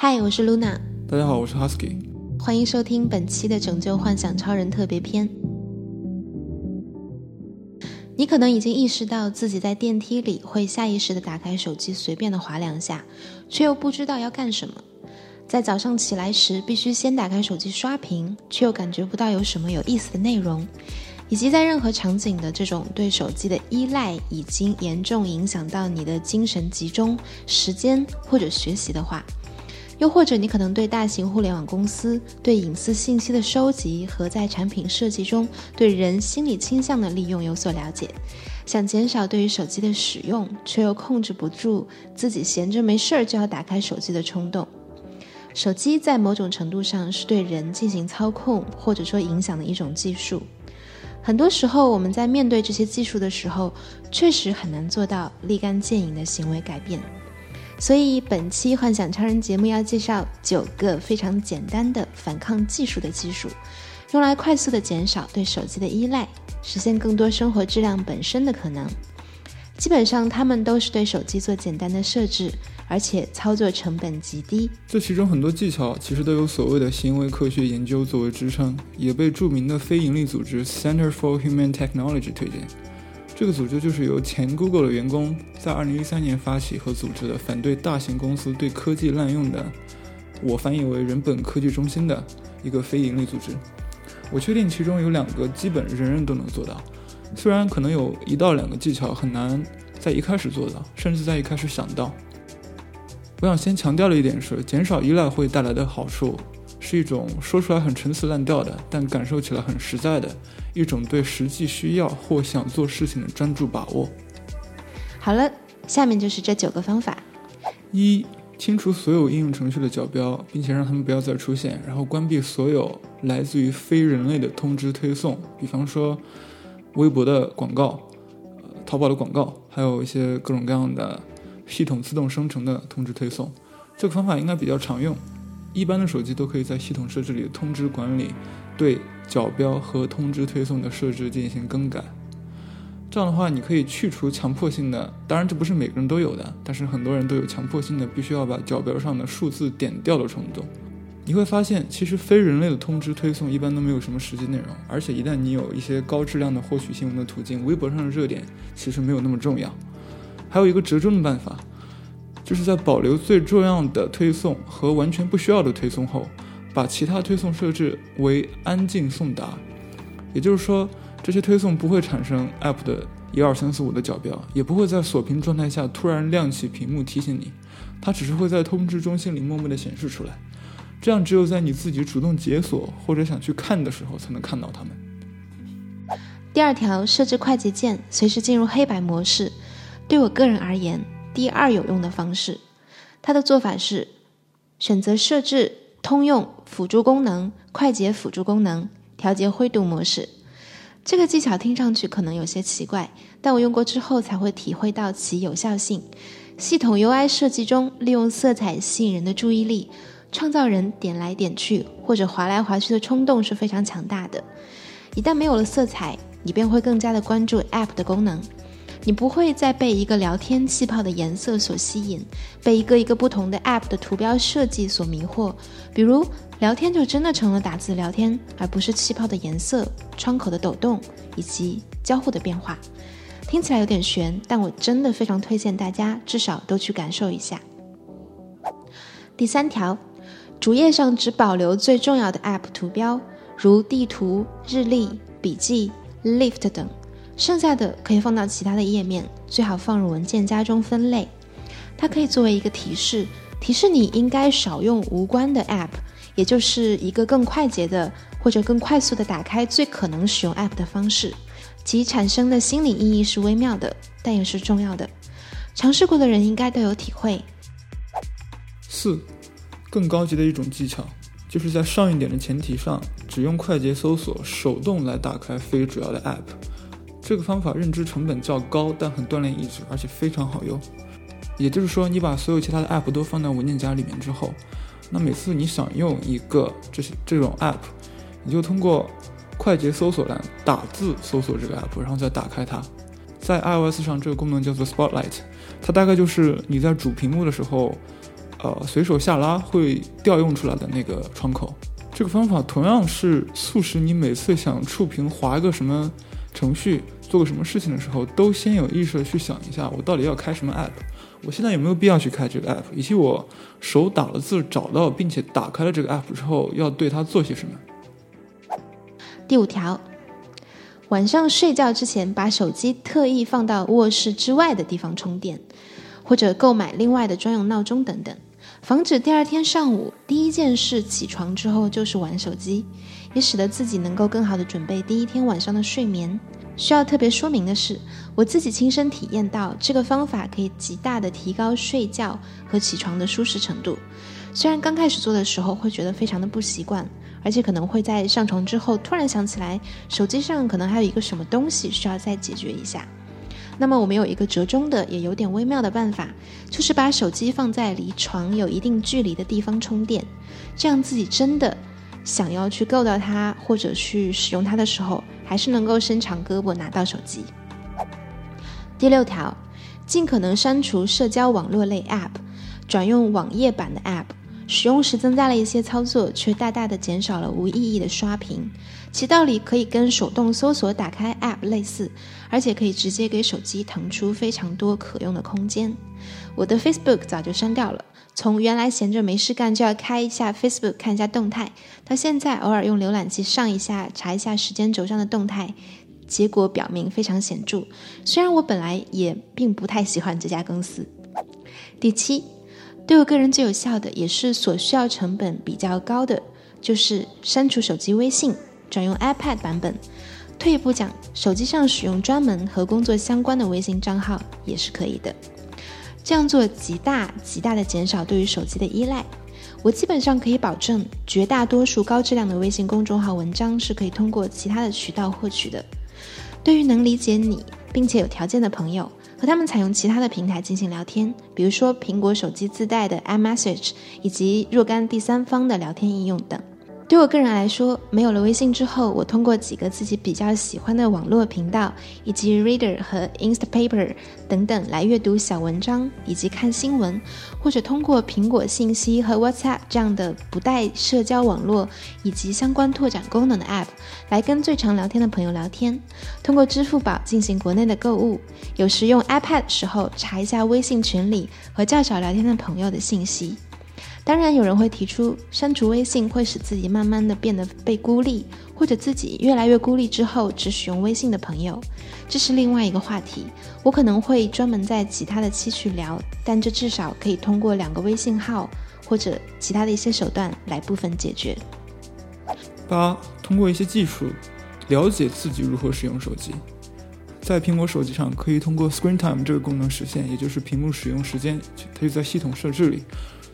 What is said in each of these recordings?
嗨，我是 Luna。大家好，我是 Husky。欢迎收听本期的《拯救幻想超人》特别篇。你可能已经意识到自己在电梯里会下意识的打开手机，随便的划两下，却又不知道要干什么。在早上起来时，必须先打开手机刷屏，却又感觉不到有什么有意思的内容。以及在任何场景的这种对手机的依赖，已经严重影响到你的精神集中、时间或者学习的话。又或者，你可能对大型互联网公司对隐私信息的收集和在产品设计中对人心理倾向的利用有所了解，想减少对于手机的使用，却又控制不住自己闲着没事儿就要打开手机的冲动。手机在某种程度上是对人进行操控或者说影响的一种技术。很多时候，我们在面对这些技术的时候，确实很难做到立竿见影的行为改变。所以，本期幻想超人节目要介绍九个非常简单的反抗技术的技术，用来快速的减少对手机的依赖，实现更多生活质量本身的可能。基本上，他们都是对手机做简单的设置，而且操作成本极低。这其中很多技巧其实都有所谓的行为科学研究作为支撑，也被著名的非营利组织 Center for Human Technology 推荐。这个组织就是由前 Google 的员工在2013年发起和组织的，反对大型公司对科技滥用的，我翻译为人本科技中心的一个非营利组织。我确定其中有两个基本人人都能做到，虽然可能有一到两个技巧很难在一开始做到，甚至在一开始想到。我想先强调的一点是，减少依赖会带来的好处。是一种说出来很陈词滥调的，但感受起来很实在的一种对实际需要或想做事情的专注把握。好了，下面就是这九个方法：一、清除所有应用程序的角标，并且让他们不要再出现，然后关闭所有来自于非人类的通知推送，比方说微博的广告、呃淘宝的广告，还有一些各种各样的系统自动生成的通知推送。这个方法应该比较常用。一般的手机都可以在系统设置里通知管理对角标和通知推送的设置进行更改。这样的话，你可以去除强迫性的，当然这不是每个人都有的，但是很多人都有强迫性的必须要把角标上的数字点掉的冲动。你会发现，其实非人类的通知推送一般都没有什么实际内容，而且一旦你有一些高质量的获取新闻的途径，微博上的热点其实没有那么重要。还有一个折中的办法。就是在保留最重要的推送和完全不需要的推送后，把其他推送设置为安静送达。也就是说，这些推送不会产生 App 的一二三四五的角标，也不会在锁屏状态下突然亮起屏幕提醒你，它只是会在通知中心里默默的显示出来。这样，只有在你自己主动解锁或者想去看的时候，才能看到它们。第二条，设置快捷键，随时进入黑白模式。对我个人而言。第二有用的方式，它的做法是选择设置通用辅助功能、快捷辅助功能、调节灰度模式。这个技巧听上去可能有些奇怪，但我用过之后才会体会到其有效性。系统 UI 设计中，利用色彩吸引人的注意力，创造人点来点去或者划来划去的冲动是非常强大的。一旦没有了色彩，你便会更加的关注 App 的功能。你不会再被一个聊天气泡的颜色所吸引，被一个一个不同的 App 的图标设计所迷惑。比如，聊天就真的成了打字聊天，而不是气泡的颜色、窗口的抖动以及交互的变化。听起来有点悬，但我真的非常推荐大家至少都去感受一下。第三条，主页上只保留最重要的 App 图标，如地图、日历、笔记、Lift 等。剩下的可以放到其他的页面，最好放入文件夹中分类。它可以作为一个提示，提示你应该少用无关的 App，也就是一个更快捷的或者更快速的打开最可能使用 App 的方式。其产生的心理意义是微妙的，但也是重要的。尝试过的人应该都有体会。四，更高级的一种技巧，就是在上一点的前提上，只用快捷搜索手动来打开非主要的 App。这个方法认知成本较高，但很锻炼意志，而且非常好用。也就是说，你把所有其他的 App 都放到文件夹里面之后，那每次你想用一个这些这种 App，你就通过快捷搜索栏打字搜索这个 App，然后再打开它。在 iOS 上，这个功能叫做 Spotlight，它大概就是你在主屏幕的时候，呃随手下拉会调用出来的那个窗口。这个方法同样是促使你每次想触屏划一个什么程序、做个什么事情的时候，都先有意识的去想一下，我到底要开什么 app，我现在有没有必要去开这个 app，以及我手打了字找到并且打开了这个 app 之后，要对它做些什么。第五条，晚上睡觉之前把手机特意放到卧室之外的地方充电，或者购买另外的专用闹钟等等，防止第二天上午第一件事起床之后就是玩手机，也使得自己能够更好的准备第一天晚上的睡眠。需要特别说明的是，我自己亲身体验到这个方法可以极大的提高睡觉和起床的舒适程度。虽然刚开始做的时候会觉得非常的不习惯。而且可能会在上床之后突然想起来，手机上可能还有一个什么东西需要再解决一下。那么我们有一个折中的，也有点微妙的办法，就是把手机放在离床有一定距离的地方充电，这样自己真的想要去够到它或者去使用它的时候，还是能够伸长胳膊拿到手机。第六条，尽可能删除社交网络类 App，转用网页版的 App。使用时增加了一些操作，却大大的减少了无意义的刷屏。其道理可以跟手动搜索打开 App 类似，而且可以直接给手机腾出非常多可用的空间。我的 Facebook 早就删掉了，从原来闲着没事干就要开一下 Facebook 看一下动态，到现在偶尔用浏览器上一下查一下时间轴上的动态，结果表明非常显著。虽然我本来也并不太喜欢这家公司。第七。对我个人最有效的，也是所需要成本比较高的，就是删除手机微信，转用 iPad 版本。退一步讲，手机上使用专门和工作相关的微信账号也是可以的。这样做极大极大的减少对于手机的依赖。我基本上可以保证，绝大多数高质量的微信公众号文章是可以通过其他的渠道获取的。对于能理解你并且有条件的朋友。和他们采用其他的平台进行聊天，比如说苹果手机自带的 iMessage，以及若干第三方的聊天应用等。对我个人来说，没有了微信之后，我通过几个自己比较喜欢的网络频道，以及 Reader 和 Instapaper 等等来阅读小文章以及看新闻，或者通过苹果信息和 WhatsApp 这样的不带社交网络以及相关拓展功能的 App 来跟最常聊天的朋友聊天。通过支付宝进行国内的购物，有时用 iPad 时候查一下微信群里和较少聊天的朋友的信息。当然，有人会提出删除微信会使自己慢慢的变得被孤立，或者自己越来越孤立之后只使用微信的朋友，这是另外一个话题。我可能会专门在其他的期去聊，但这至少可以通过两个微信号或者其他的一些手段来部分解决。八，通过一些技术了解自己如何使用手机，在苹果手机上可以通过 Screen Time 这个功能实现，也就是屏幕使用时间，它就在系统设置里。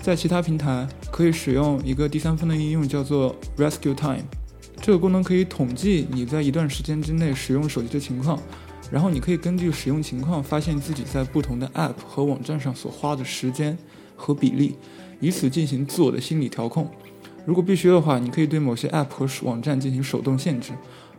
在其他平台可以使用一个第三方的应用，叫做 Rescue Time。这个功能可以统计你在一段时间之内使用手机的情况，然后你可以根据使用情况发现自己在不同的 App 和网站上所花的时间和比例，以此进行自我的心理调控。如果必须的话，你可以对某些 App 和网站进行手动限制，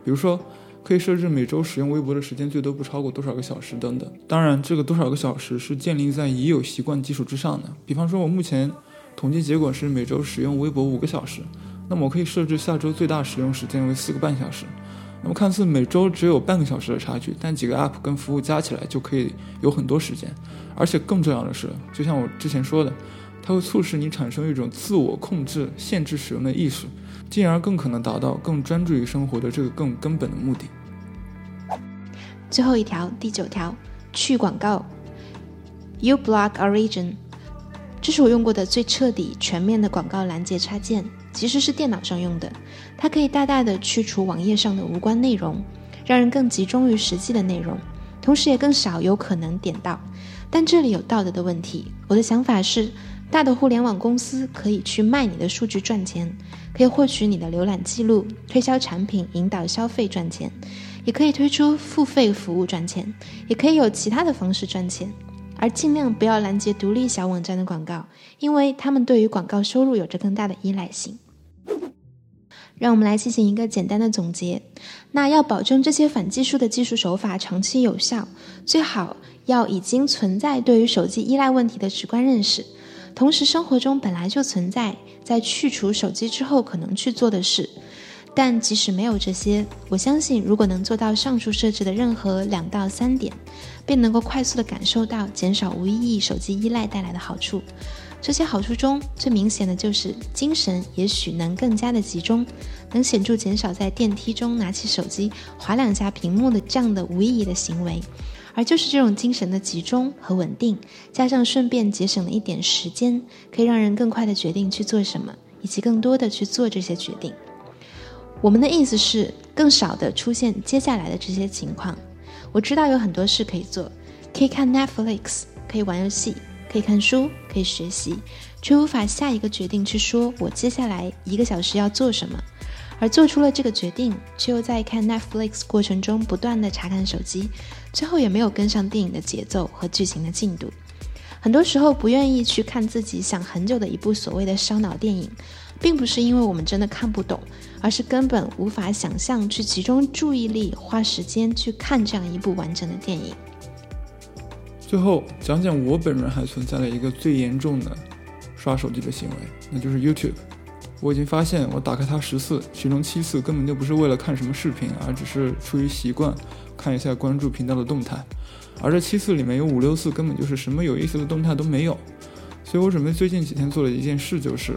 比如说。可以设置每周使用微博的时间最多不超过多少个小时等等。当然，这个多少个小时是建立在已有习惯基础之上的。比方说，我目前统计结果是每周使用微博五个小时，那么我可以设置下周最大使用时间为四个半小时。那么看似每周只有半个小时的差距，但几个 App 跟服务加起来就可以有很多时间。而且更重要的是，就像我之前说的，它会促使你产生一种自我控制、限制使用的意识。进而更可能达到更专注于生活的这个更根本的目的。最后一条，第九条，去广告。You Block Origin，这是我用过的最彻底、全面的广告拦截插件，其实是电脑上用的。它可以大大的去除网页上的无关内容，让人更集中于实际的内容，同时也更少有可能点到。但这里有道德的问题。我的想法是。大的互联网公司可以去卖你的数据赚钱，可以获取你的浏览记录，推销产品引导消费赚钱，也可以推出付费服务赚钱，也可以有其他的方式赚钱。而尽量不要拦截独立小网站的广告，因为他们对于广告收入有着更大的依赖性。让我们来进行一个简单的总结。那要保证这些反技术的技术手法长期有效，最好要已经存在对于手机依赖问题的直观认识。同时，生活中本来就存在在去除手机之后可能去做的事。但即使没有这些，我相信如果能做到上述设置的任何两到三点，便能够快速的感受到减少无意义手机依赖带来的好处。这些好处中最明显的就是精神也许能更加的集中，能显著减少在电梯中拿起手机划两下屏幕的这样的无意义的行为。而就是这种精神的集中和稳定，加上顺便节省了一点时间，可以让人更快的决定去做什么，以及更多的去做这些决定。我们的意思是，更少的出现接下来的这些情况。我知道有很多事可以做，可以看 Netflix，可以玩游戏，可以看书，可以学习，却无法下一个决定去说我接下来一个小时要做什么。而做出了这个决定，却又在看 Netflix 过程中不断的查看手机，最后也没有跟上电影的节奏和剧情的进度。很多时候不愿意去看自己想很久的一部所谓的烧脑电影，并不是因为我们真的看不懂，而是根本无法想象去集中注意力、花时间去看这样一部完整的电影。最后讲讲我本人还存在了一个最严重的刷手机的行为，那就是 YouTube。我已经发现，我打开它十次，其中七次根本就不是为了看什么视频，而只是出于习惯，看一下关注频道的动态。而这七次里面有五六次根本就是什么有意思的动态都没有。所以我准备最近几天做的一件事就是，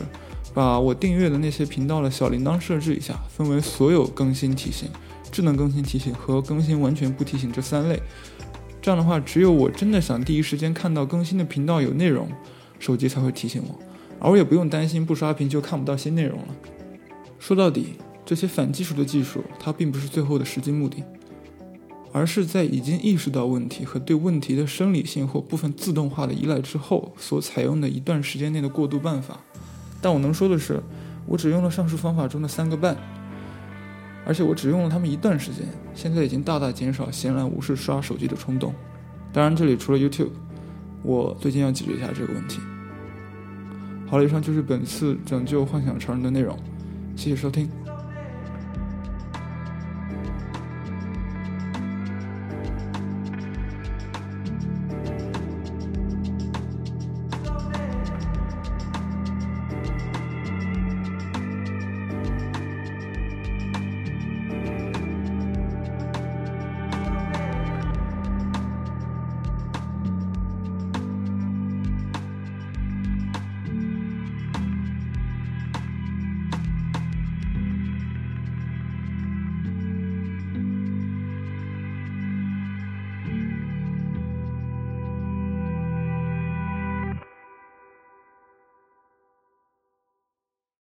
把我订阅的那些频道的小铃铛设置一下，分为所有更新提醒、智能更新提醒和更新完全不提醒这三类。这样的话，只有我真的想第一时间看到更新的频道有内容，手机才会提醒我。而我也不用担心不刷屏就看不到新内容了。说到底，这些反技术的技术，它并不是最后的实际目的，而是在已经意识到问题和对问题的生理性或部分自动化的依赖之后，所采用的一段时间内的过渡办法。但我能说的是，我只用了上述方法中的三个半，而且我只用了他们一段时间，现在已经大大减少闲来无事刷手机的冲动。当然，这里除了 YouTube，我最近要解决一下这个问题。好了，以上就是本次拯救幻想超人的内容，谢谢收听。